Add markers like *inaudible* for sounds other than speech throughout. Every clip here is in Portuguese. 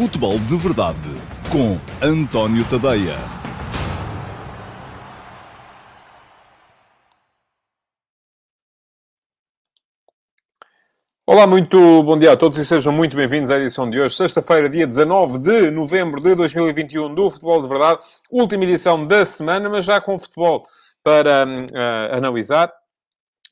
Futebol de Verdade com António Tadeia. Olá, muito bom dia a todos e sejam muito bem-vindos à edição de hoje, sexta-feira, dia 19 de novembro de 2021, do Futebol de Verdade, última edição da semana, mas já com futebol para uh, analisar,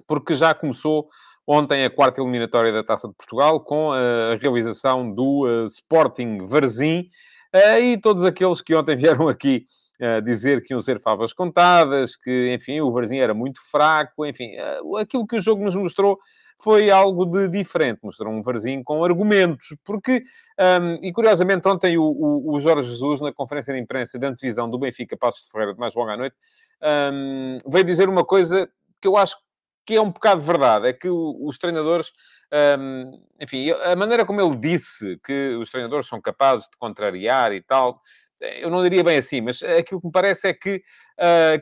porque já começou ontem a quarta eliminatória da Taça de Portugal com a realização do uh, Sporting Varzim uh, e todos aqueles que ontem *laughs* vieram aqui uh, dizer que iam ser favas contadas, que, enfim, o Varzim era muito fraco, enfim, aquilo que o jogo nos mostrou foi algo de diferente. Mostrou um Varzim com argumentos, porque, um, e curiosamente, ontem o, o, o, Jorge Jesus, na conferência de imprensa de antevisão do Benfica Passos de Ferreira, de mais logo à noite, um, veio dizer uma coisa que eu acho é um bocado verdade, é que os treinadores, um, enfim, a maneira como ele disse que os treinadores são capazes de contrariar e tal, eu não diria bem assim, mas aquilo que me parece é que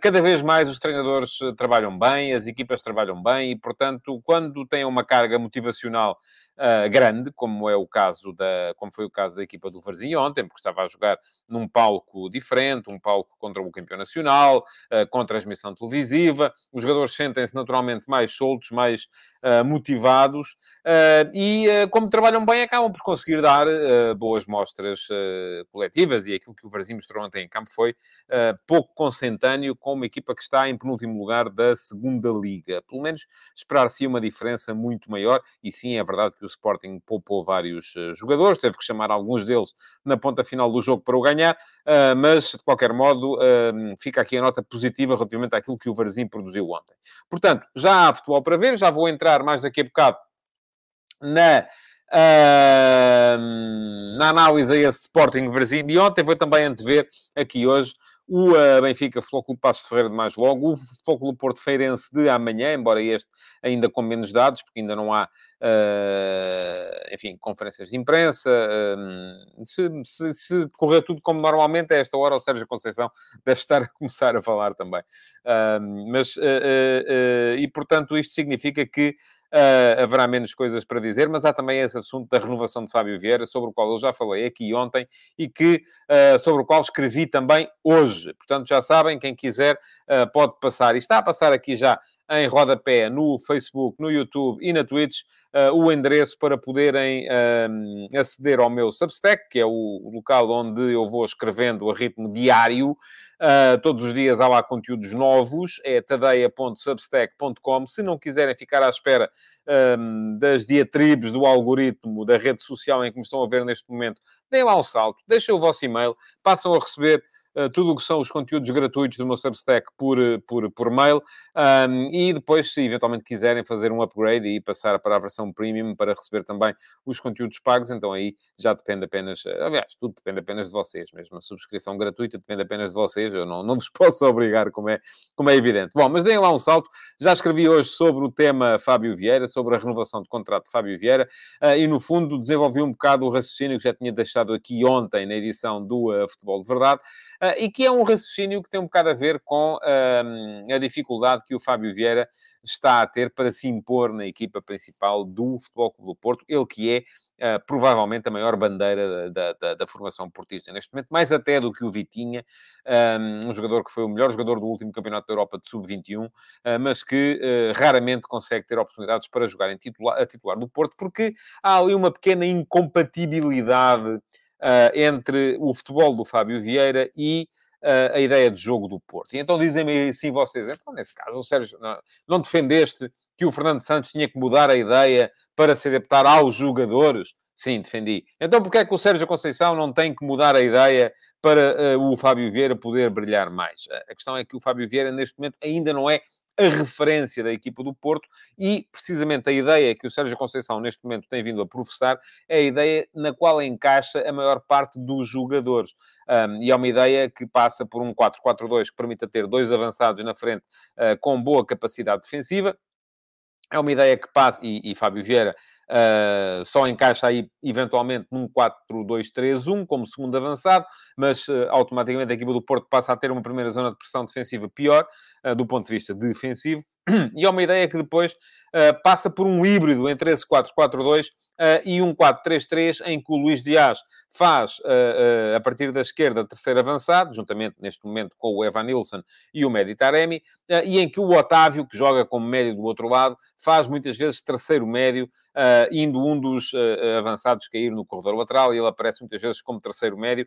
cada vez mais os treinadores trabalham bem, as equipas trabalham bem e, portanto, quando têm uma carga motivacional uh, grande, como é o caso da, como foi o caso da equipa do Varzim ontem, porque estava a jogar num palco diferente, um palco contra o campeão nacional, uh, com transmissão televisiva, os jogadores sentem-se naturalmente mais soltos, mais motivados e, como trabalham bem, acabam por conseguir dar boas mostras coletivas e aquilo que o Varzim mostrou ontem em campo foi pouco com uma equipa que está em penúltimo lugar da segunda liga. Pelo menos esperar-se uma diferença muito maior e sim, é verdade que o Sporting poupou vários uh, jogadores, teve que chamar alguns deles na ponta final do jogo para o ganhar, uh, mas, de qualquer modo, uh, fica aqui a nota positiva relativamente àquilo que o Varzim produziu ontem. Portanto, já há futebol para ver, já vou entrar mais daqui a bocado na... na análise a esse Sporting Varzim de ontem, vou também antever aqui hoje o uh, Benfica Futebol Clube Passo Ferreira de mais logo, o Futebol Clube Porto Feirense de amanhã, embora este ainda com menos dados, porque ainda não há, uh, enfim, conferências de imprensa. Uh, se, se, se, correr tudo como normalmente, a esta hora o Sérgio Conceição deve estar a começar a falar também. mas, e portanto, isto significa que Uh, haverá menos coisas para dizer, mas há também esse assunto da renovação de Fábio Vieira, sobre o qual eu já falei aqui ontem e que, uh, sobre o qual escrevi também hoje. Portanto, já sabem, quem quiser uh, pode passar, e está a passar aqui já em rodapé no Facebook, no YouTube e na Twitch, o endereço para poderem aceder ao meu Substack, que é o local onde eu vou escrevendo a ritmo diário. Uh, todos os dias há lá conteúdos novos, é tadeia.substack.com. Se não quiserem ficar à espera um, das diatribes do algoritmo da rede social em que me estão a ver neste momento, deem lá um salto, deixem o vosso e-mail, passam a receber tudo o que são os conteúdos gratuitos do meu Substack por, eh, por, por mail. Um, e depois, se eventualmente quiserem fazer um upgrade e passar para a versão premium para receber também os conteúdos pagos, então aí já depende apenas, eh, aliás, tudo depende apenas de vocês, mesmo a subscrição gratuita depende apenas de vocês, eu não, não vos *laughs* posso obrigar, como é, como é evidente. Bom, mas deem lá um salto, já escrevi hoje sobre o tema Fábio Vieira, sobre a renovação de contrato de Fábio Vieira, uh, e no fundo desenvolvi um bocado o raciocínio que já tinha deixado aqui ontem na edição do uh, Futebol de Verdade, e que é um raciocínio que tem um bocado a ver com a dificuldade que o Fábio Vieira está a ter para se impor na equipa principal do Futebol Clube do Porto, ele que é Uh, provavelmente a maior bandeira da, da, da, formação portista neste momento, mais até do que o Vitinha, um, jogador que foi o melhor jogador do último Campeonato da Europa de Sub-21, uh, mas que uh, raramente consegue ter oportunidades para jogar em a titular do Porto, porque há ali uma pequena incompatibilidade entre o futebol do Fábio Vieira e a ideia de jogo do Porto. E então dizem-me assim vocês, então nesse caso, o Sérgio, não, não defendeste que o Fernando Santos tinha que mudar a ideia para se adaptar aos jogadores? Sim, defendi. Então porquê é que o Sérgio Conceição não tem que mudar a ideia para uh, o Fábio Vieira poder brilhar mais? A questão é que o Fábio Vieira, neste momento, ainda não é a referência da equipa do Porto e, precisamente, a ideia que o Sérgio Conceição, neste momento, tem vindo a professar é a ideia na qual encaixa a maior parte dos jogadores. Um, e é uma ideia que passa por um 4-4-2 que permita ter dois avançados na frente uh, com boa capacidade defensiva. É uma ideia que passa, e, e Fábio Vieira Uh, só encaixa aí eventualmente num 4-2-3-1 como segundo avançado, mas uh, automaticamente a equipa do Porto passa a ter uma primeira zona de pressão defensiva pior uh, do ponto de vista defensivo E é uma ideia que depois uh, passa por um híbrido entre esse 4-4-2 Uh, e um 4-3-3 em que o Luís Dias faz, uh, a partir da esquerda, terceiro avançado, juntamente neste momento com o Evan Nilsson e o Medi Taremi, e em que o Otávio, que joga como médio do outro lado, faz muitas vezes terceiro médio, indo um dos avançados cair no corredor lateral, e ele aparece muitas vezes como terceiro médio,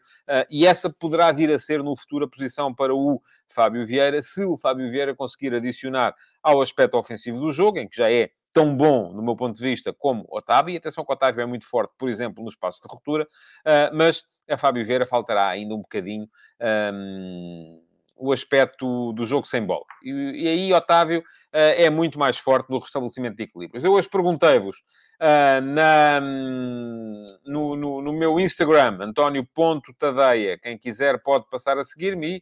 e essa poderá vir a ser no futuro a posição para o Fábio Vieira, se o Fábio Vieira conseguir adicionar ao aspecto ofensivo do jogo, em que já é tão bom, do meu ponto de vista, como Otávio. E atenção que Otávio é muito forte, por exemplo, no espaço de ruptura, uh, mas a Fábio Vieira faltará ainda um bocadinho um, o aspecto do jogo sem bola. E, e aí Otávio uh, é muito mais forte no restabelecimento de equilíbrios. Eu hoje perguntei-vos uh, na, no, no, no, meu Instagram, António.tadeia. Quem quiser pode passar a seguir-me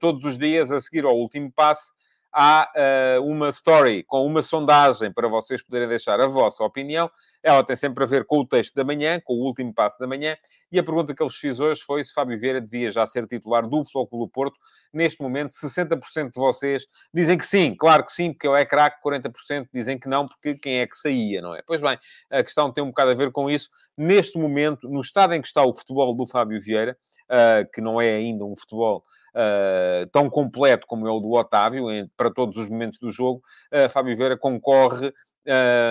todos os dias a seguir ao último passe há uh, uma story com uma sondagem para vocês poderem deixar a vossa opinião. Ela tem sempre a ver com o texto da manhã, com o último passo da manhã. E a pergunta que eu fiz hoje foi se Fábio Vieira devia já ser titular do Futebol Porto. Neste momento, 60% de vocês dizem que sim, claro que sim, porque ele é craque. 40% dizem que não, porque quem é que saía, não é? Pois bem, a questão tem um bocado a ver com isso. Neste momento, no estado em que está o futebol do Fábio Vieira, uh, que não é ainda um futebol uh, tão completo como é o do Otávio, em, para todos os momentos do jogo, uh, Fábio Vieira concorre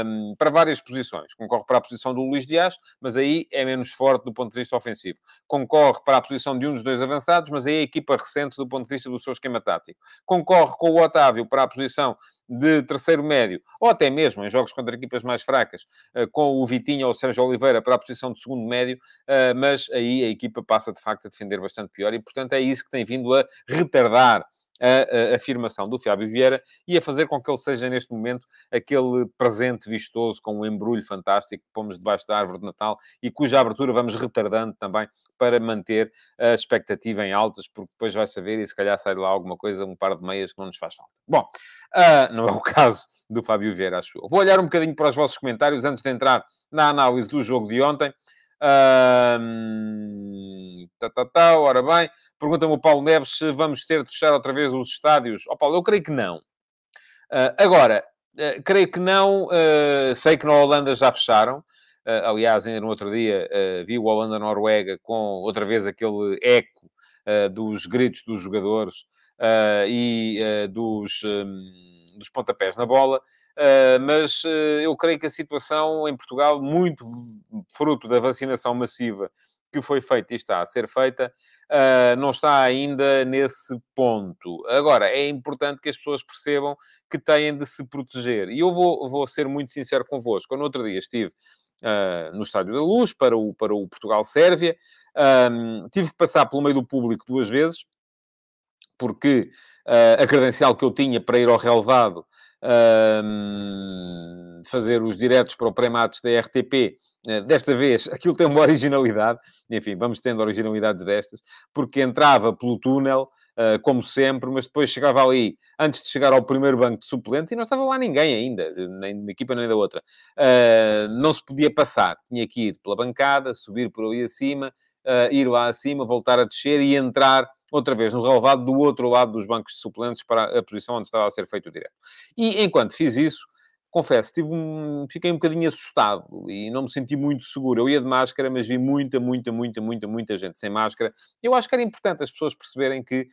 um, para várias posições. Concorre para a posição do Luís Dias, mas aí é menos forte do ponto de vista ofensivo. Concorre para a posição de um dos dois avançados, mas aí é a equipa recente do ponto de vista do seu esquema tático. Concorre com o Otávio para a posição de terceiro médio, ou até mesmo em jogos contra equipas mais fracas, uh, com o Vitinho ou o Sérgio Oliveira para a posição de segundo médio, uh, mas aí a equipa passa de facto a defender bastante pior e, portanto, é isso que tem vindo a retardar a, a, afirmação do Fábio Vieira e a fazer com que ele seja, neste momento, aquele presente vistoso com um embrulho fantástico que pomos debaixo da árvore de Natal e cuja abertura vamos retardando também para manter a expectativa em altas, porque depois vai saber e se calhar sai lá alguma coisa, um par de meias que não nos faz falta. Bom, uh, não é o *laughs* caso do Fábio Vieira, acho eu. Vou olhar um bocadinho para os vossos comentários antes de entrar na análise do jogo de ontem. Um, tá, tá, tá, ora bem, pergunta-me o Paulo Neves se vamos ter de fechar outra vez os estádios. Ó oh, Paulo, eu creio que não. Uh, agora, uh, creio que não. Uh, sei que na Holanda já fecharam. aliás, ainda no outro dia vi o Holanda-Noruega com outra vez aquele eco dos gritos dos jogadores e dos, um, dos pontapés na bola. Uh, mas uh, eu creio que a situação em Portugal, muito fruto da vacinação massiva que foi feita e está a ser feita, uh, não está ainda nesse ponto. Agora, é importante que as pessoas percebam que têm de se proteger. E eu vou, vou ser muito sincero convosco. Eu, no outro dia, estive no Estádio da Luz para o, para o Portugal-Sérvia. Um, tive que passar pelo meio do público duas vezes, porque a credencial que eu tinha para ir ao relevado fazer os diretos para o pré-matos da RTP. Eh, desta vez, *laughs* aquilo tem uma originalidade, enfim, vamos tendo originalidades destas, porque entrava pelo túnel, uh, como sempre, mas depois chegava ali, antes de chegar ao primeiro banco de suplentes, e não estava lá ninguém ainda, nem de uma equipa nem da outra. Uh, não se podia passar, tinha que ir pela bancada, subir por ali acima, uh, ir lá acima, voltar a descer e entrar outra vez no relevado do outro lado dos bancos de suplentes para a posição onde estava a ser feito o direto. E enquanto fiz isso, confesso, tive um, fiquei um bocadinho assustado e não me senti muito seguro. Eu ia de máscara, mas vi muita, muita, muita, muita, muita gente sem máscara. Eu acho que era importante as pessoas perceberem que,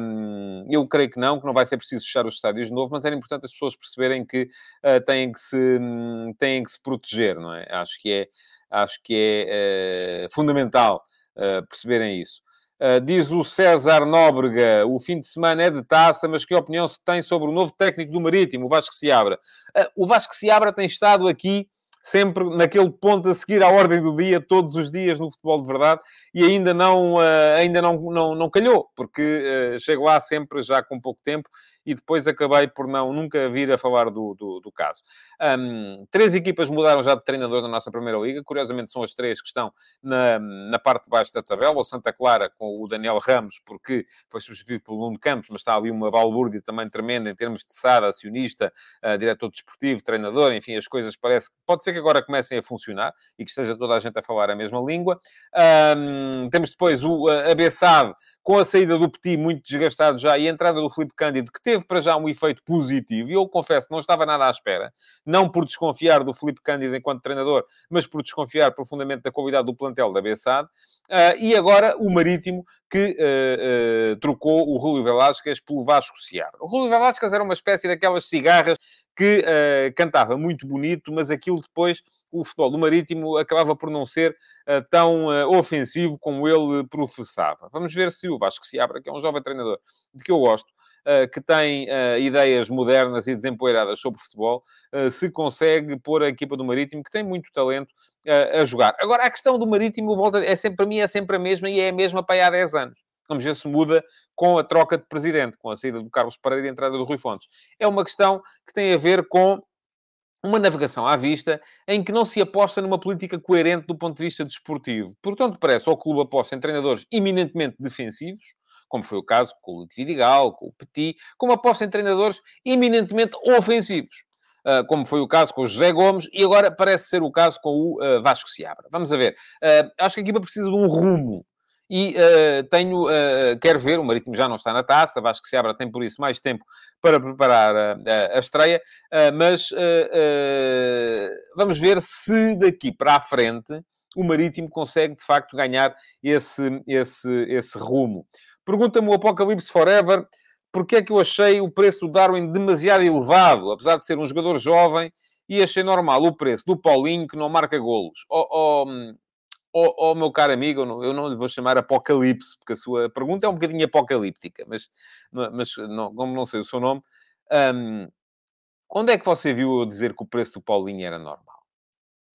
hum, eu creio que não, que não vai ser preciso fechar os estádios de novo, mas era importante as pessoas perceberem que uh, têm, que se, um, têm que se proteger, não é? Acho que é, acho que é uh, fundamental uh, perceberem isso. Uh, diz o César Nóbrega, o fim de semana é de taça, mas que opinião se tem sobre o novo técnico do Marítimo, o Vasco Seabra? Uh, o Vasco Seabra tem estado aqui sempre naquele ponto a seguir à ordem do dia, todos os dias no futebol de verdade, e ainda não, uh, ainda não, não, não calhou, porque uh, chego lá sempre já com pouco tempo e depois acabei por não nunca vir a falar do, do, do caso. Um, três equipas mudaram já de treinador na nossa Primeira Liga, curiosamente são as três que estão na, na parte de baixo da tabela, o Santa Clara com o Daniel Ramos, porque foi substituído pelo Nuno Campos, mas está ali uma balbúrdia também tremenda em termos de SAD, acionista, uh, diretor desportivo, treinador, enfim, as coisas parece pode ser que agora comecem a funcionar e que esteja toda a gente a falar a mesma língua. Um, temos depois o uh, Abessado com a saída do Petit muito desgastado já e a entrada do Felipe Cândido, que teve para já um efeito positivo, e eu confesso, não estava nada à espera, não por desconfiar do Felipe Cândido enquanto treinador, mas por desconfiar profundamente da qualidade do plantel da Bessade, uh, e agora o Marítimo, que uh, uh, trocou o Rúlio Velásquez pelo Vasco Seabra. O Rúlio Velásquez era uma espécie daquelas cigarras que uh, cantava muito bonito, mas aquilo depois, o futebol do Marítimo acabava por não ser uh, tão uh, ofensivo como ele professava. Vamos ver se o Vasco se abre, que é um jovem treinador de que eu gosto, que tem ideias modernas e desempoeiradas sobre futebol, se consegue pôr a equipa do Marítimo, que tem muito talento, a jogar. Agora, a questão do Marítimo, volta, é sempre, para mim, é sempre a mesma e é a mesma para aí há 10 anos. Vamos ver se muda com a troca de presidente, com a saída do Carlos Pereira e a entrada do Rui Fontes. É uma questão que tem a ver com uma navegação à vista em que não se aposta numa política coerente do ponto de vista desportivo. Portanto, parece ao clube aposta em treinadores eminentemente defensivos, como foi o caso com o Lito Vidigal, com o Petit, como aposta em treinadores eminentemente ofensivos. Uh, como foi o caso com o José Gomes, e agora parece ser o caso com o uh, Vasco Seabra. Vamos a ver. Uh, acho que a equipa precisa de um rumo e tenho, quero ver, o Marítimo já não está na taça, acho que se abra tem por isso mais tempo para preparar a, a estreia, mas vamos ver se daqui para a frente o Marítimo consegue de facto ganhar esse, esse, esse rumo. Pergunta-me o Apocalipse Forever porque é que eu achei o preço do Darwin demasiado elevado, apesar de ser um jogador jovem, e achei normal o preço do Paulinho que não marca golos. Oh, oh, oh, oh, meu caro amigo, eu não, eu não lhe vou chamar Apocalipse, porque a sua pergunta é um bocadinho apocalíptica, mas, mas não, como não sei o seu nome, um, onde é que você viu eu dizer que o preço do Paulinho era normal?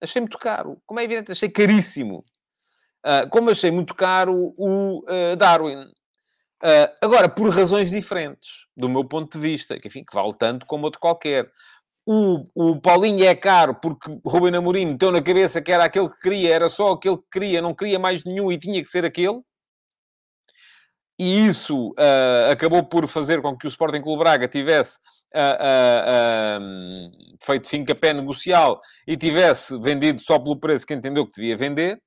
Achei muito caro. Como é evidente, achei caríssimo. Uh, como achei muito caro o uh, Darwin. Uh, agora, por razões diferentes, do meu ponto de vista, que, enfim, que vale tanto como outro qualquer o, o Paulinho é caro porque Ruben Amorim meteu na cabeça que era aquele que queria, era só aquele que queria, não queria mais nenhum e tinha que ser aquele. E isso uh, acabou por fazer com que o Sporting Clube Braga tivesse uh, uh, feito fim capé negocial e tivesse vendido só pelo preço que entendeu que devia vender.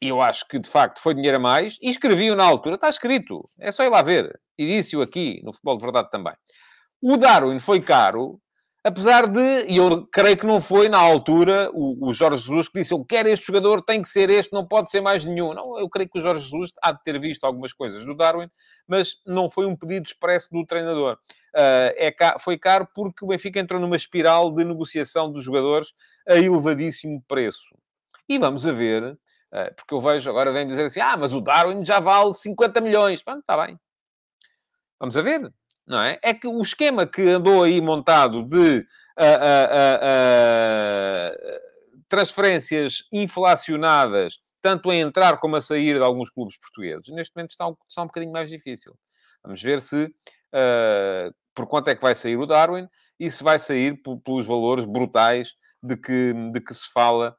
E eu acho que, de facto, foi dinheiro a mais. E escrevi-o na altura. Está escrito. É só ir lá ver. E disse-o aqui, no Futebol de Verdade também. O Darwin foi caro Apesar de, e eu creio que não foi na altura o, o, Jorge Jesus que disse: Eu quero este jogador, tem que ser este, não pode ser mais nenhum. Não, eu creio que o Jorge Jesus há de ter visto algumas coisas do Darwin, mas não foi um pedido expresso do treinador. Uh, é foi caro porque o Benfica entrou numa espiral de negociação dos jogadores a elevadíssimo preço. E vamos a ver, porque eu vejo agora vem dizer assim: Ah, mas o Darwin já vale 50 milhões. Está bem. Vamos a ver não é? É que o esquema que andou aí montado de uh, uh, uh, transferências inflacionadas, tanto a entrar como a sair de alguns clubes portugueses, neste momento está um, está um bocadinho mais difícil. Vamos ver se por quanto é que vai sair o Darwin e se vai sair pelos valores brutais de que, de que se fala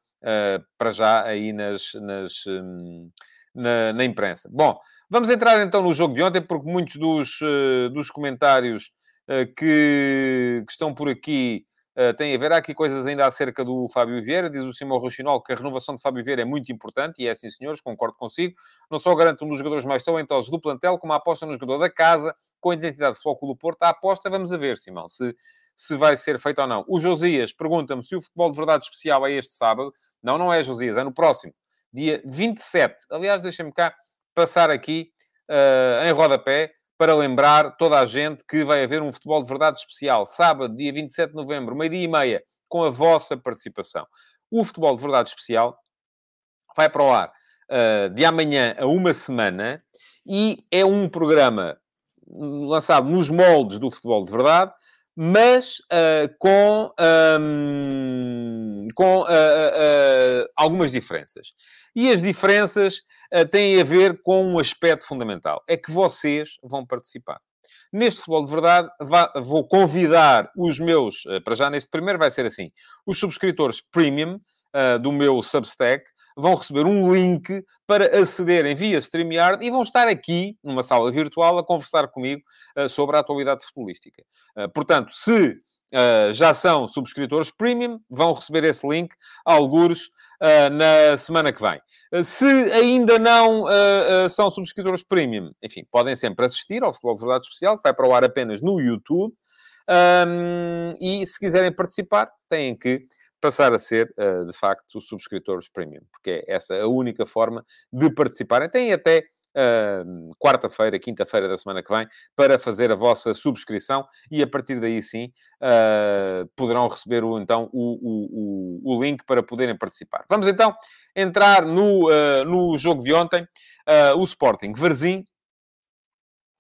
para já aí nas, nas um, na, na imprensa. Bom, Vamos entrar então no jogo de ontem, porque muitos dos, uh, dos comentários uh, que, que, estão por aqui uh, têm a ver. Há aqui coisas ainda acerca do Fábio Vieira. Diz o Simão Rochinol que a renovação de Fábio Vieira é muito importante, e é sim, senhores, concordo consigo. Não só garante um dos jogadores mais talentosos do plantel, como a aposta no jogador da casa, com a identidade de Futebol do Porto. A aposta, vamos a ver, Simão, se, se vai ser feita ou não. O Josias pergunta-me se o futebol de verdade especial é este sábado. Não, não é, Josias, é no próximo, dia 27. Aliás, deixem-me cá passar aqui uh, em rodapé para lembrar toda a gente que vai haver um futebol de verdade especial, sábado, dia 27 de novembro, meio-dia e meia, com a vossa participação. O futebol de verdade especial vai para o ar uh, de amanhã a uma semana e é um programa lançado nos moldes do futebol de verdade, mas uh, com, um, com uh, uh, algumas diferenças. E as diferenças têm a ver com um aspecto fundamental: é que vocês vão participar. Neste futebol de verdade, vou convidar os meus, para já neste primeiro vai ser assim, os subscritores premium do meu Substack vão receber um link para acederem via StreamYard e vão estar aqui, numa sala virtual, a conversar comigo uh, sobre a atualidade futebolística. Uh, portanto, se uh, já são subscritores premium, vão receber esse link, algures, na semana que vem. Se ainda não são subscritores premium, enfim, podem sempre assistir ao Futebol de Verdade Especial, que vai para o ar apenas no YouTube. Um, e se quiserem participar, têm que passar a ser, de facto, subscritores premium, porque é essa a única forma de participarem. Têm até uh, quarta-feira, quinta-feira da semana que vem, para fazer a vossa subscrição e a partir daí sim uh, poderão receber o, então o, o, o, link para poderem participar. Vamos então entrar no, uh, no jogo de ontem, o Sporting Varzim.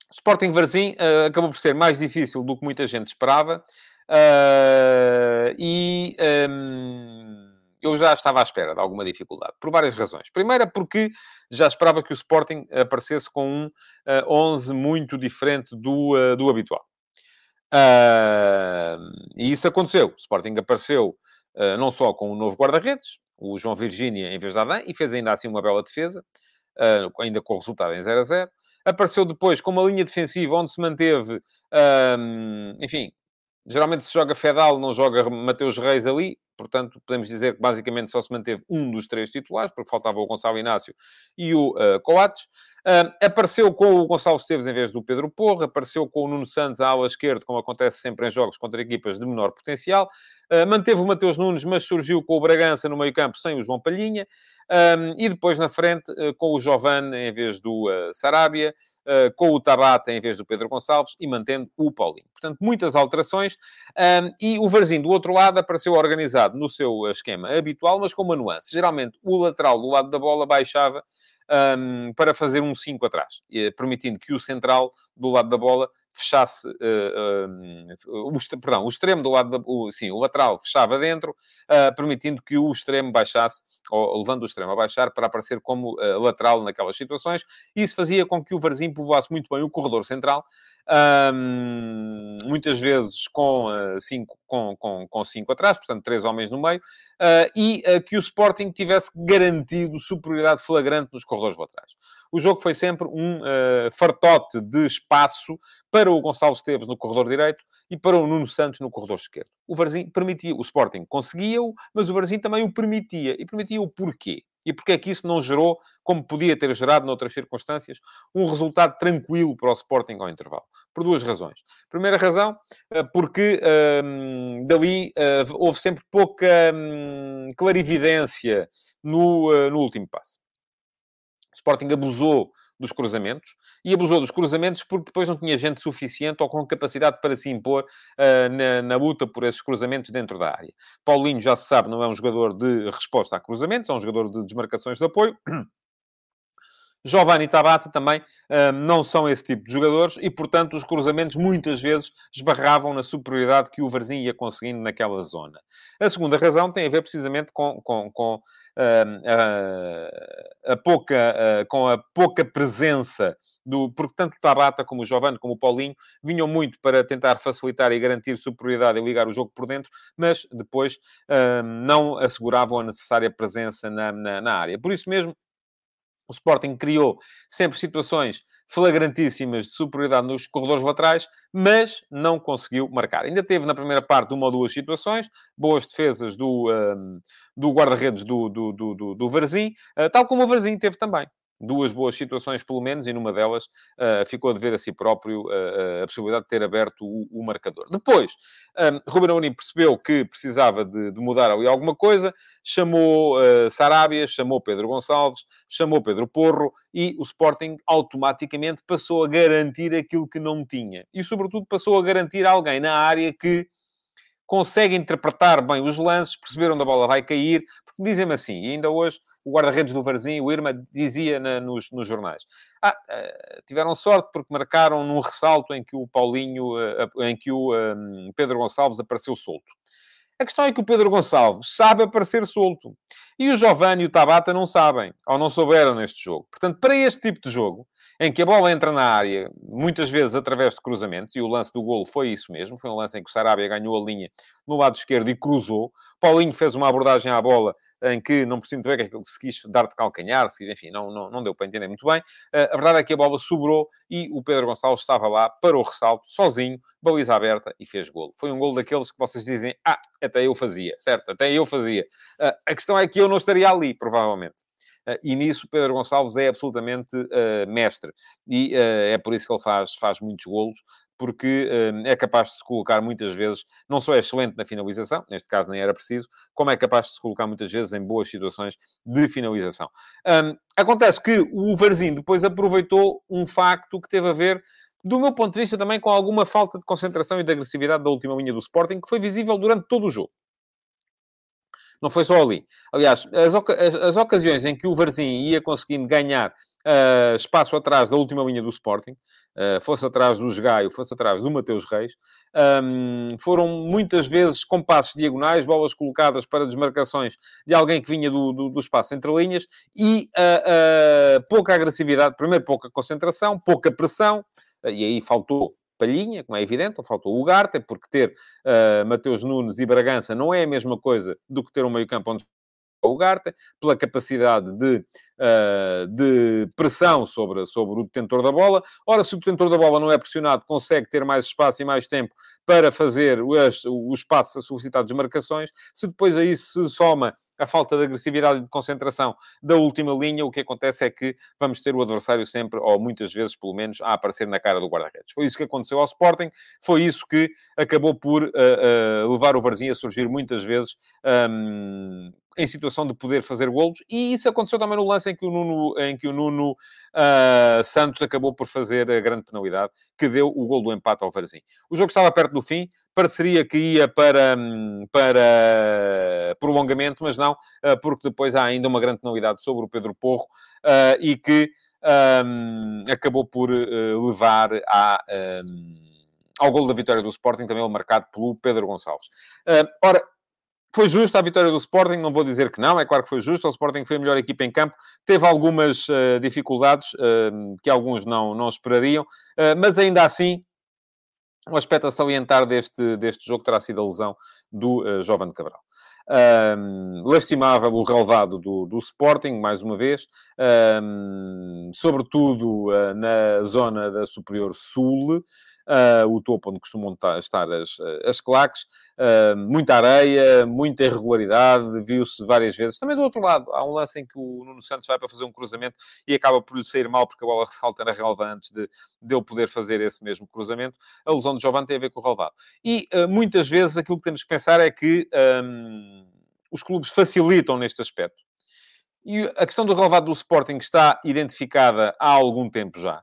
Sporting Varzim acabou por ser mais difícil do que muita gente esperava e. Um, eu já estava à espera de alguma dificuldade, por várias razões. Primeira, porque já esperava que o Sporting aparecesse com um uh, eh, 11 muito diferente do, uh, do habitual. Uh, e isso aconteceu. O Sporting apareceu uh, não só com um novo guarda-redes, o João Virgínia em vez de Adam, e fez ainda assim uma bela defesa, ainda com o resultado em 0 a 0. Apareceu depois com uma linha defensiva onde se manteve, enfim, geralmente se joga Fedal, não joga Mateus Reis ali, portanto, podemos dizer que basicamente só se manteve um dos três titulares, porque faltava o Gonçalo Inácio e o uh, Coates. Uh, apareceu com o Gonçalo Esteves em vez do Pedro Porro, apareceu com o Nuno Santos à ala esquerda, como acontece sempre em jogos contra equipas de menor potencial. Uh, manteve o Mateus Nunes, mas surgiu com o Bragança no meio-campo sem o João Palhinha. Um, e depois na frente uh, com o Giovane em vez do uh, Sarabia, uh, com o Tabata em vez do Pedro Gonçalves e mantendo o Paulinho. Portanto, muitas alterações. Um, e o Varzim, do outro lado, apareceu organizado no seu esquema habitual, mas com uma nuance. Geralmente, o lateral do lado da bola baixava um, para fazer um 5 atrás, permitindo que o central do lado da bola fechasse, uh, uh, o, perdão, o extremo do lado, da, o, sim, o lateral fechava dentro, uh, permitindo que o extremo baixasse, ou levando o extremo a baixar para aparecer como lateral naquelas situações. Isso fazia com que o Varzim povoasse muito bem o corredor central, um, muitas vezes com, cinco, com, com, com cinco atrás, portanto, três homens no meio, e que o Sporting tivesse garantido superioridade flagrante nos corredores laterais o jogo foi sempre um uh, fartote de espaço para o Gonçalo Esteves no corredor direito e para o Nuno Santos no corredor esquerdo. O Varzim permitia, o Sporting conseguia-o, mas o Varzim também o permitia. E permitia o porquê? E porque é que isso não gerou, como podia ter gerado noutras circunstâncias, um resultado tranquilo para o Sporting ao intervalo? Por duas razões. Primeira razão, eh, porque um, dali uh, houve sempre pouca um, clarividência no, uh, no último passo. Sporting abusou dos cruzamentos e abusou dos cruzamentos porque depois não tinha gente suficiente ou com capacidade para se impor uh, na, na, luta por esses cruzamentos dentro da área. Paulinho, já se sabe, não é um jogador de resposta a cruzamentos, é um jogador de desmarcações de apoio. Giovanni Tabata também uh, não são esse tipo de jogadores e, portanto, os cruzamentos muitas vezes esbarravam na superioridade que o Varzim ia conseguindo naquela zona. A segunda razão tem a ver precisamente com, com, com uh, a pouca, com a pouca presença do, porque tanto o Tabata como o Giovanni, como o Paulinho, vinham muito para tentar facilitar e garantir superioridade e ligar o jogo por dentro, mas depois uh, não asseguravam a necessária presença na, na, na, área. Por isso mesmo, o Sporting criou sempre situações flagrantíssimas de superioridade nos corredores laterais, mas não conseguiu marcar. Ainda teve na primeira parte uma ou duas situações, boas defesas do, um, do guarda-redes do, do, do, do Varzim, uh, tal como o Varzim teve também duas boas situações, pelo menos, e numa delas uh, ficou a dever a si próprio uh, a possibilidade de ter aberto o, o marcador. Depois, um, Ruben Amorim percebeu que precisava de, de, mudar ali alguma coisa, chamou uh, Sarabia, chamou Pedro Gonçalves, chamou Pedro Porro, e o Sporting automaticamente passou a garantir aquilo que não tinha. E, sobretudo, passou a garantir alguém na área que consegue interpretar bem os lances, perceber onde a bola vai cair, porque dizem-me assim, e ainda hoje o guarda-redes do Varzim, o Irma, dizia na, nos, nos, jornais. Ah, uh, tiveram sorte porque marcaram num ressalto em que o Paulinho, uh, em que o um, Pedro Gonçalves apareceu solto. A questão é que o Pedro Gonçalves sabe aparecer solto. E o Giovanni e o Tabata não sabem, ou não souberam neste jogo. Portanto, para este tipo de jogo, em que a bola entra na área, muitas vezes através de cruzamentos, e o lance do golo foi isso mesmo, foi um lance em que o Sarabia ganhou a linha no lado esquerdo e cruzou. Paulinho fez uma abordagem à bola em que não percebi muito bem que se quis dar de calcanhar, se, enfim, não, não, não deu para entender muito bem. Uh, a verdade é que a bola sobrou e o Pedro Gonçalves estava lá para o ressalto, sozinho, baliza aberta e fez golo. Foi um golo daqueles que vocês dizem, ah, até eu fazia, certo? Até eu fazia. Uh, a questão é que eu não estaria ali, provavelmente. Uh, e nisso Pedro Gonçalves é absolutamente uh, mestre. E uh, é por isso que ele faz, faz muitos golos, porque é capaz de se colocar muitas vezes, não só é excelente na finalização, neste caso nem era preciso, como é capaz de se colocar muitas vezes em boas situações de finalização. Um, acontece que o Varzim depois aproveitou um facto que teve a ver do meu ponto de vista, também com alguma falta de concentração e de agressividade da última linha do Sporting, que foi visível durante todo o jogo. Não foi só ali. Aliás, as, as, as ocasiões em que o Varzim ia conseguindo ganhar uh, espaço atrás da última linha do Sporting, uh, fosse atrás do Gaio, fosse atrás do Mateus Reis, um, foram muitas vezes com passos diagonais, bolas colocadas para desmarcações de alguém que vinha do, do, do espaço entre linhas e uh, pouca agressividade, primeiro pouca concentração, pouca pressão, e aí faltou Palhinha, como é evidente, faltou o Ugarte, porque ter uh, Mateus Nunes e Bragança não é a mesma coisa do que ter um meio-campo onde o Ugarte, pela capacidade de, uh, de pressão sobre, sobre o detentor da bola. Ora, se o detentor da bola não é pressionado, consegue ter mais espaço e mais tempo para fazer os, os passos a solicitar desmarcações. Se depois aí se soma a falta de agressividade e de concentração da última linha, o que acontece é que vamos ter o adversário sempre, ou muitas vezes, pelo menos, a aparecer na cara do guarda-redes. Foi isso que aconteceu ao Sporting, foi isso que acabou por uh, uh, levar o Varzinho a surgir muitas vezes um, em situação de poder fazer golos, e isso aconteceu também no lance em que o Nuno, em que o Nuno uh, Santos acabou por fazer a grande penalidade, que deu o gol do empate ao Varzim. O jogo estava perto do fim, pareceria que ia para, para prolongamento, mas não, uh, porque depois há ainda uma grande penalidade sobre o Pedro Porro, uh, e que um, acabou por levar a... Um, ao gol da vitória do Sporting, também marcado pelo Pedro Gonçalves. ora, foi justa a vitória do Sporting, não vou dizer que não, é claro que foi justa. O Sporting foi a melhor equipa em campo, teve algumas uh, dificuldades uh, que alguns não, não esperariam, uh, mas ainda assim, o um aspecto a salientar deste, deste jogo terá sido a lesão do uh, Jovem Cabral. Um, lastimava o relevado do, do Sporting, mais uma vez, um, sobretudo uh, na zona da Superior Sul, uh, o topo onde costumam estar as, as claques, uh, muita areia, muita irregularidade, viu-se várias vezes. Também do outro lado, há um lance em que o Nuno Santos vai para fazer um cruzamento e acaba por lhe sair mal porque a bola ressalta na relva antes de, de ele poder fazer esse mesmo cruzamento. A lesão de Giovanni tem a ver com o relvado. E uh, muitas vezes aquilo que temos que pensar é que um, os clubes facilitam neste aspecto. E a questão do relevado do Sporting está identificada há algum tempo já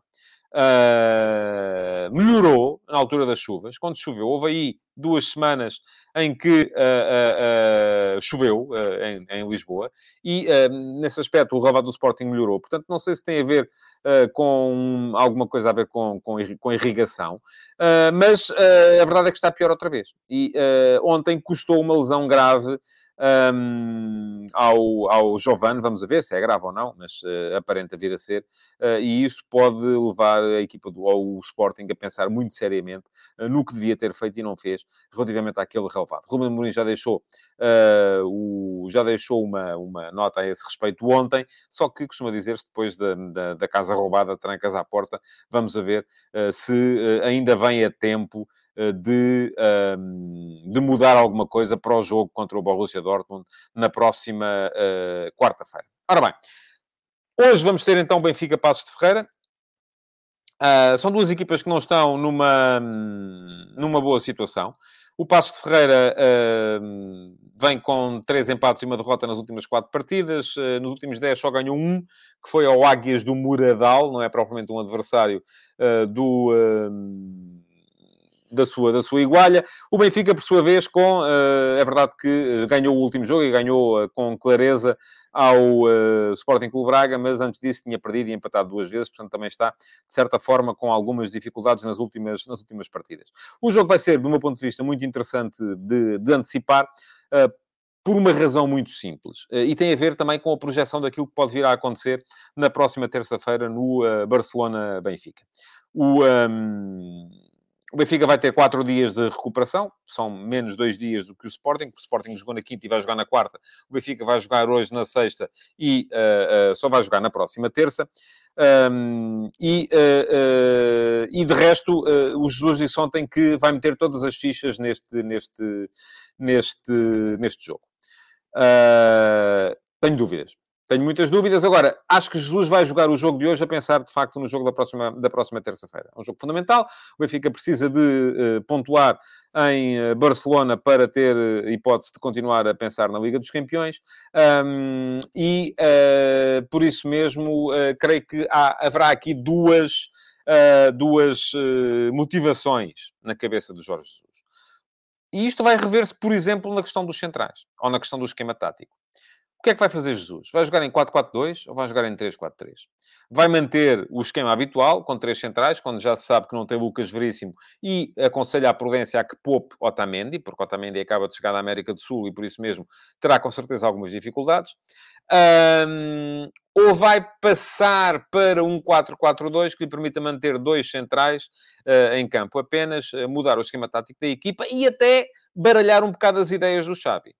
uh, melhorou na altura das chuvas, quando choveu. Houve aí duas semanas em que uh, uh, choveu em, em, Lisboa e, nesse aspecto, o relevado do Sporting melhorou. Portanto, não sei se tem a ver com alguma coisa a ver com, com, com irrigação, mas a verdade é que está pior outra vez. E ontem custou uma lesão grave um, ao, ao Giovanni, vamos ver se é grave ou não, mas uh, aparenta vir a ser, uh, e isso pode levar a equipa do ao Sporting a pensar muito seriamente uh, no que devia ter feito e não fez relativamente àquele relevado. Ruben Mourinho já deixou, o, já deixou uma, uma nota a esse respeito ontem, só que costuma dizer-se depois da, da, da, casa roubada, trancas à porta, vamos ver se ainda vem a tempo de, ehm, de mudar alguma coisa para o jogo contra o Borussia Dortmund na próxima uh, quarta-feira. Ora bem, hoje vamos ter então Benfica Passos de Ferreira. Uh, são duas equipas que não estão numa, numa boa situação. O Passos de Ferreira uh, vem com três empates e uma derrota nas últimas quatro partidas. Uh, nos últimos dez só ganhou um, que foi ao Águias do Muradal, não é propriamente um adversário uh, do ehm, da sua, da sua igualha. O Benfica, por sua vez, com, uh, é verdade que eh, ganhou o último jogo e ganhou uh, com clareza ao uh, Sporting Clube Braga, mas antes disso tinha perdido e empatado duas vezes, portanto também está, de certa forma, com algumas dificuldades nas últimas, nas últimas partidas. O jogo vai ser, do meu ponto de vista, muito interessante de, de antecipar, por uma razão muito simples. e tem a ver também com a projeção daquilo que pode vir a acontecer na próxima terça-feira no Barcelona-Benfica. O, um, o Benfica vai ter quatro dias de recuperação, são menos dois dias do que o Sporting, porque o Sporting jogou na quinta e vai jogar na quarta. O Benfica vai jogar hoje na sexta e uh, uh, só vai jogar na próxima terça. Um, e, uh, e de resto, o Jesus disse ontem que vai meter todas as fichas neste, neste, neste, neste jogo. tenho dúvidas. Tenho muitas dúvidas. Agora, acho que Jesus vai jogar o jogo de hoje a pensar, de facto, no jogo da próxima, da próxima terça-feira. É um jogo fundamental. O Benfica precisa de uh, pontuar em uh, Barcelona para ter uh, hipótese de continuar a pensar na Liga dos Campeões. Um, e, por isso mesmo, creio que há, haverá aqui duas, duas motivações na cabeça do Jorge Jesus. E isto vai rever-se, por exemplo, na questão dos centrais, ou na questão do esquema tático que é que vai fazer Jesus? Vai jogar em 4-4-2 ou vai jogar em 3-4-3? Vai manter o esquema habitual, com três centrais, quando já se sabe que não tem Lucas Veríssimo, e aconselha a prudência a que poupe Otamendi, porque Otamendi acaba de chegar da América do Sul e por isso mesmo terá com certeza algumas dificuldades. Um, ou vai passar para um 4-4-2 que lhe permita manter dois centrais uh, em campo apenas, uh, mudar o esquema tático da equipa e até baralhar um bocado as ideias do Xavi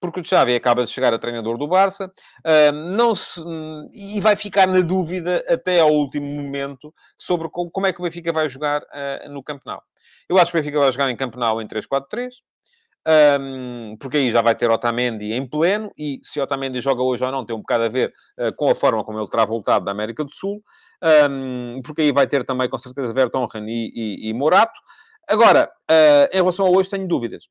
porque o Xavi acaba de chegar a treinador do Barça, uh, não se, e vai ficar na dúvida até ao último momento sobre como, é que o Benfica vai jogar uh, no Campeonato. Eu acho que o Benfica vai jogar em Campeonato em 3-4-3, um, porque aí já vai ter Otamendi em pleno, e se Otamendi joga hoje ou não tem um bocado a ver com a forma como ele terá voltado da América do Sul, porque aí vai ter também, com certeza, Vertonghen e, e, e Morato. Agora, em relação a hoje, tenho dúvidas.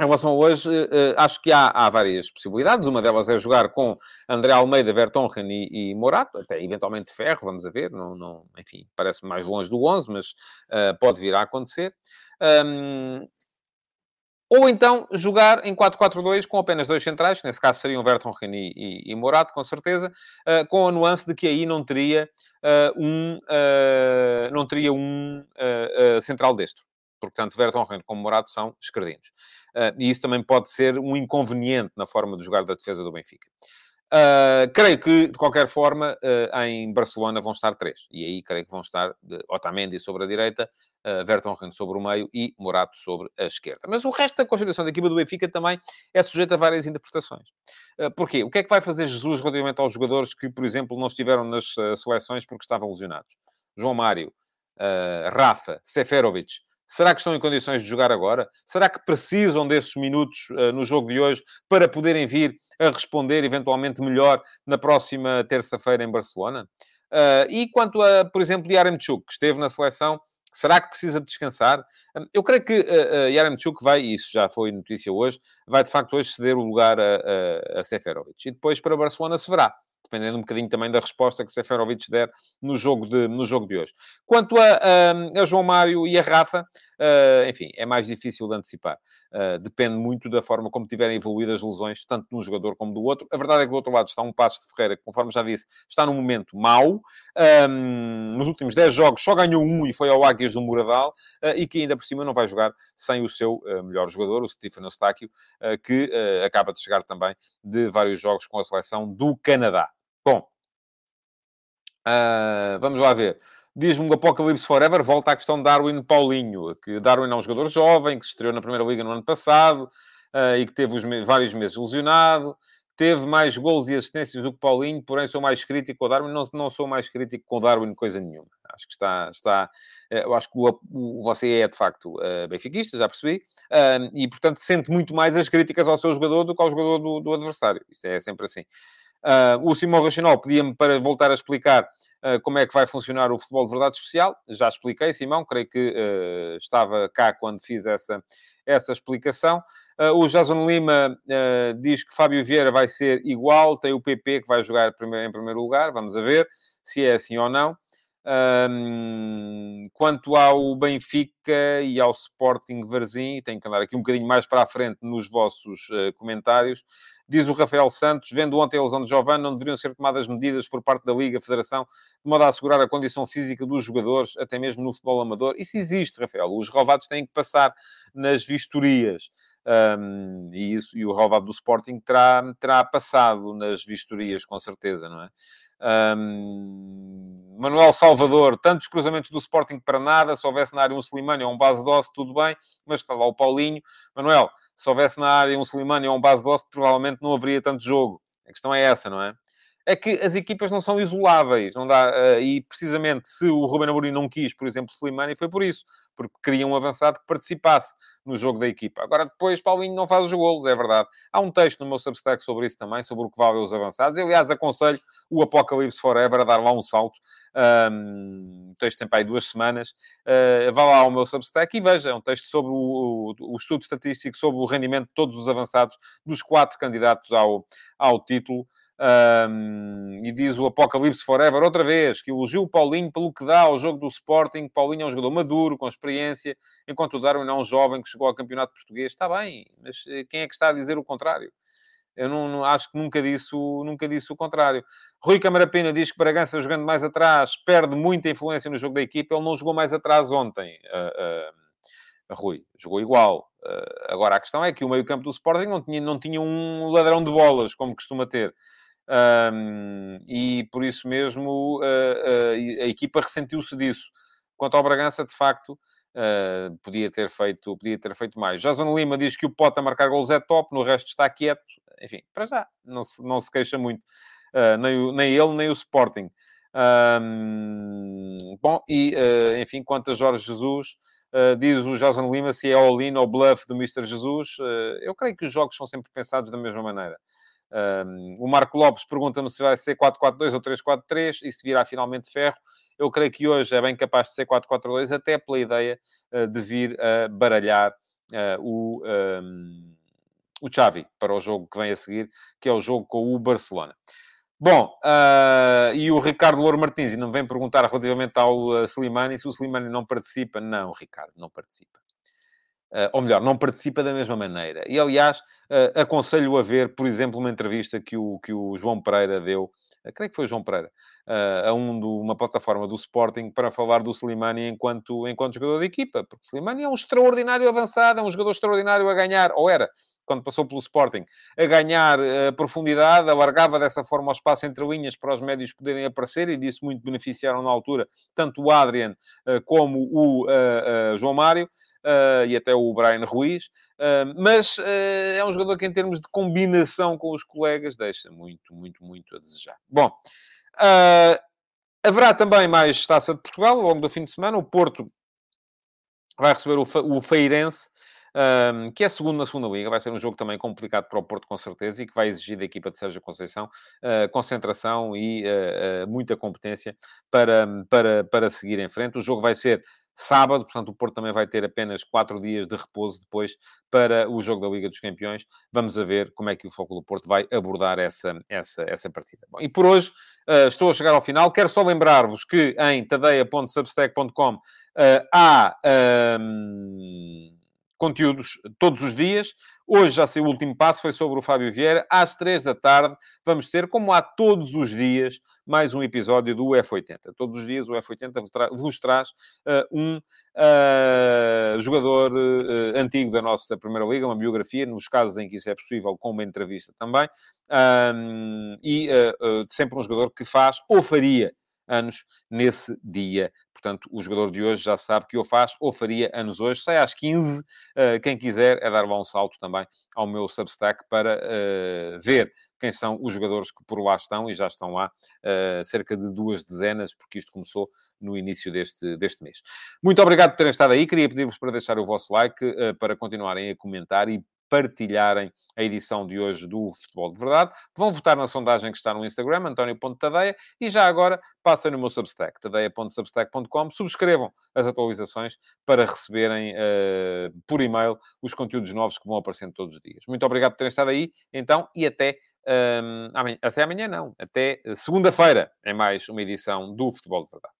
Em relação a hoje, uh, acho que há, há, várias possibilidades. Uma delas é jogar com André Almeida, Vertonghen e, e Morato, até eventualmente Ferro, vamos a ver. Não, não, enfim, parece mais longe do 11, mas uh, pode vir a acontecer. Um, ou então jogar em 4-4-2 com apenas dois centrais, que nesse caso seriam Vertonghen e, e, e Morato, com certeza, uh, com a nuance de que aí não teria um, não teria um central destro. Portanto, Vertonghen como Morato são esquerdinos. Uh, e isso também pode ser um inconveniente na forma de jogar da defesa do Benfica. Uh, creio que, de qualquer forma, uh, em Barcelona vão estar três. E aí creio que vão estar Otamendi sobre a direita, uh, Vertonghen sobre o meio e Morato sobre a esquerda. Mas o resto da constituição da equipa do Benfica também é sujeito a várias interpretações. Uh, porquê? O que é que vai fazer Jesus relativamente aos jogadores que, por exemplo, não estiveram nas seleções porque estavam lesionados? João Mário, Rafa, Seferovic, Será que estão em condições de jogar agora? Será que precisam desses minutos uh, no jogo de hoje para poderem vir a responder eventualmente melhor na próxima terça-feira em Barcelona? Uh, e quanto a, por exemplo, Yaremchuk, que esteve na seleção, será que precisa de descansar? Uh, eu creio que uh, Yaremchuk vai, e isso já foi notícia hoje, vai de facto hoje ceder o lugar a, a, a Seferovic. E depois para Barcelona se verá dependendo um bocadinho também da resposta que Seferovic der no jogo de, no jogo de hoje. Quanto a, a, a João Mário e a Rafa, uh, enfim, é mais difícil de antecipar. Uh, depende muito da forma como tiverem evoluído as lesões, tanto de um jogador como do outro. A verdade é que do outro lado está um passo de Ferreira, que, conforme já disse, está num momento mau. Um, nos últimos 10 jogos só ganhou um e foi ao Águias do Muradal, uh, e que ainda por cima não vai jogar sem o seu melhor jogador, o Stefano Eustáquio, que acaba de chegar também de vários jogos com a seleção do Canadá. Bom, uh, vamos lá ver. Diz-me o Apocalipse Forever, volta à questão de Darwin Paulinho, que Darwin é um jogador jovem, que se estreou na Primeira Liga no ano passado uh, e que teve me vários meses lesionado. Teve mais gols e assistências do que Paulinho, porém sou mais crítico com o Darwin. Não, não sou mais crítico com o Darwin, coisa nenhuma. Acho que está... está eh, eu acho que o, o, você é, de facto, uh, benfiquista, já percebi. Uh, e, portanto, sente muito mais as críticas ao seu jogador do que ao jogador do, do adversário. Isso é sempre assim. Uh, o Simão Racional pedia-me para voltar a explicar uh, como é que vai funcionar o futebol de verdade especial. Já expliquei, Simão, creio que uh, estava cá quando fiz essa, essa explicação. o Jason Lima diz que Fábio Vieira vai ser igual, tem o PP que vai jogar em primeiro lugar, vamos a ver se é assim ou não. Um, quanto ao Benfica e ao Sporting Varzim, tenho que andar aqui um bocadinho mais para a frente nos vossos uh, comentários. Diz o Rafael Santos, vendo ontem a lesão de Giovanni, não deveriam ser tomadas medidas por parte da Liga, Federação, de modo a assegurar a condição física dos jogadores, até mesmo no futebol amador. Isso existe, Rafael. Os renovados têm que passar nas vistorias. Um, e, isso, e o relevado do Sporting terá, terá passado nas vistorias, com certeza, não é? Um, Manuel Salvador, tantos cruzamentos do Sporting para nada, se houvesse na área um Slimani ou um base doce, tudo bem, mas está lá o Paulinho. Manuel, se houvesse na área um Slimani ou um base doce, provavelmente não haveria tanto jogo. A questão é essa, não é? É que as equipas não são isoláveis, não dá, uh, e precisamente se o Ruben Amorim não quis, por exemplo, Slimani, foi por isso, porque queria um avançado que participasse no jogo da equipa. Agora, depois, Paulinho não faz os golos, é verdade. Há um texto no meu Substack sobre isso também, sobre o que vale os avançados. Eu, aliás, aconselho o Apocalipse Forever a dar lá um salto. Um, o texto tem para aí duas semanas. Uh, vá lá ao meu Substack e veja, é um texto sobre o, o, o estudo estatístico sobre o rendimento de todos os avançados dos quatro candidatos ao, ao título. Um, e diz o Apocalipse Forever outra vez que elogiu o Paulinho pelo que dá ao jogo do Sporting. Paulinho é um jogador maduro, com experiência, enquanto o Darwin é um jovem que chegou ao campeonato português. Está bem, mas eh, quem é que está a dizer o contrário? Eu não, não, acho que nunca disse, nunca disse o contrário. Rui Camarapina diz que Bragança jogando mais atrás perde muita influência no jogo da equipa. Ele não jogou mais atrás ontem. Uh, uh, Rui jogou igual. Uh, agora a questão é que o meio-campo do Sporting não tinha, não tinha um ladrão de bolas como costuma ter. Um, e por isso mesmo uh, uh, a equipa ressentiu-se disso. Quanto ao Bragança, de facto, uh, podia, ter feito, podia ter feito mais. Jason Lima diz que o Pote a marcar gols é top, no resto está quieto. Enfim, para já, não se, não se queixa muito. nem, o, nem ele, nem o Sporting. Bom, e enfim, quanto a Jorge Jesus, Uh, diz o Jason Lima se é all-in ou bluff do Mr. Jesus. Uh, eu creio que os jogos são sempre pensados da mesma maneira. Um, o Marco Lopes pergunta-me se vai ser 4-4-2 ou 3-4-3 e se virá finalmente ferro. Eu creio que hoje é bem capaz de ser 4-4-2, até pela ideia uh, de vir a baralhar uh, o, um, o Xavi para o jogo que vem a seguir, que é o jogo com o Barcelona. Bom, uh, e o Ricardo Louro Martins ainda me vem perguntar relativamente ao uh, Slimani se o Slimani não participa. Não, Ricardo, não participa. Uh, ou melhor, não participa da mesma maneira. E, aliás, uh, aconselho a ver, por exemplo, uma entrevista que o, que o João Pereira deu, uh, creio que foi o João Pereira, a um do, uma plataforma do Sporting para falar do Slimani enquanto, enquanto jogador de equipa. Porque Slimani é um extraordinário avançado, é um jogador extraordinário a ganhar, ou era, quando passou pelo Sporting, a ganhar uh, profundidade, alargava dessa forma o espaço entre linhas para os médios poderem aparecer, e disso muito beneficiaram na altura tanto o Adrian uh, como o uh, João Mário e até o Brian Ruiz, mas é um jogador que, em termos de combinação com os colegas, deixa muito, muito, muito a desejar. Bom, haverá também mais Taça de Portugal ao longo do fim de semana. O Porto vai receber o, o Feirense. Um, que é segundo na segunda liga, vai ser um jogo também complicado para o Porto, com certeza, e que vai exigir da equipa de Sérgio Conceição uh, concentração e uh, muita competência para, para, para seguir em frente. O jogo vai ser sábado, portanto o Porto também vai ter apenas quatro dias de repouso depois para o jogo da Liga dos Campeões. Vamos a ver como é que o Foco do Porto vai abordar essa, essa, essa partida. Bom, e por hoje uh, estou a chegar ao final. Quero só lembrar-vos que em tadeia.substack.com uh, há... Um conteúdos todos os dias. Hoje já saiu o último passo, foi sobre o Fábio Vieira. Às três da tarde vamos ter, como há todos os dias, mais um episódio do F80. Todos os dias o F80 vos, tra vos traz uh, um uh, jogador uh, antigo da nossa Primeira Liga, uma biografia, nos casos em que isso é possível, com uma entrevista também. Um, e sempre um jogador que faz ou faria anos nesse dia. Portanto, o jogador de hoje já sabe que ou faz ou faria anos hoje. Sai às 15. Uh, quem quiser é dar lá um salto também ao meu Substack para uh, ver quem são os jogadores que por lá estão e já estão lá uh, cerca de duas dezenas, porque isto começou no início deste, deste mês. Muito obrigado por terem estado aí. Queria pedir-vos para deixar o vosso like, uh, para continuarem a comentar e partilharem a edição de hoje do Futebol de Verdade. Vão votar na sondagem que está no Instagram, António.tadeia, e já agora passem no meu Substack, tadeia.substack.com, subscrevam as atualizações para receberem uh, por e-mail os conteúdos novos que vão aparecendo todos os dias. Muito obrigado por terem estado aí, então, e até... Um, ehm, até amanhã não, até segunda-feira é mais uma edição do Futebol de Verdade.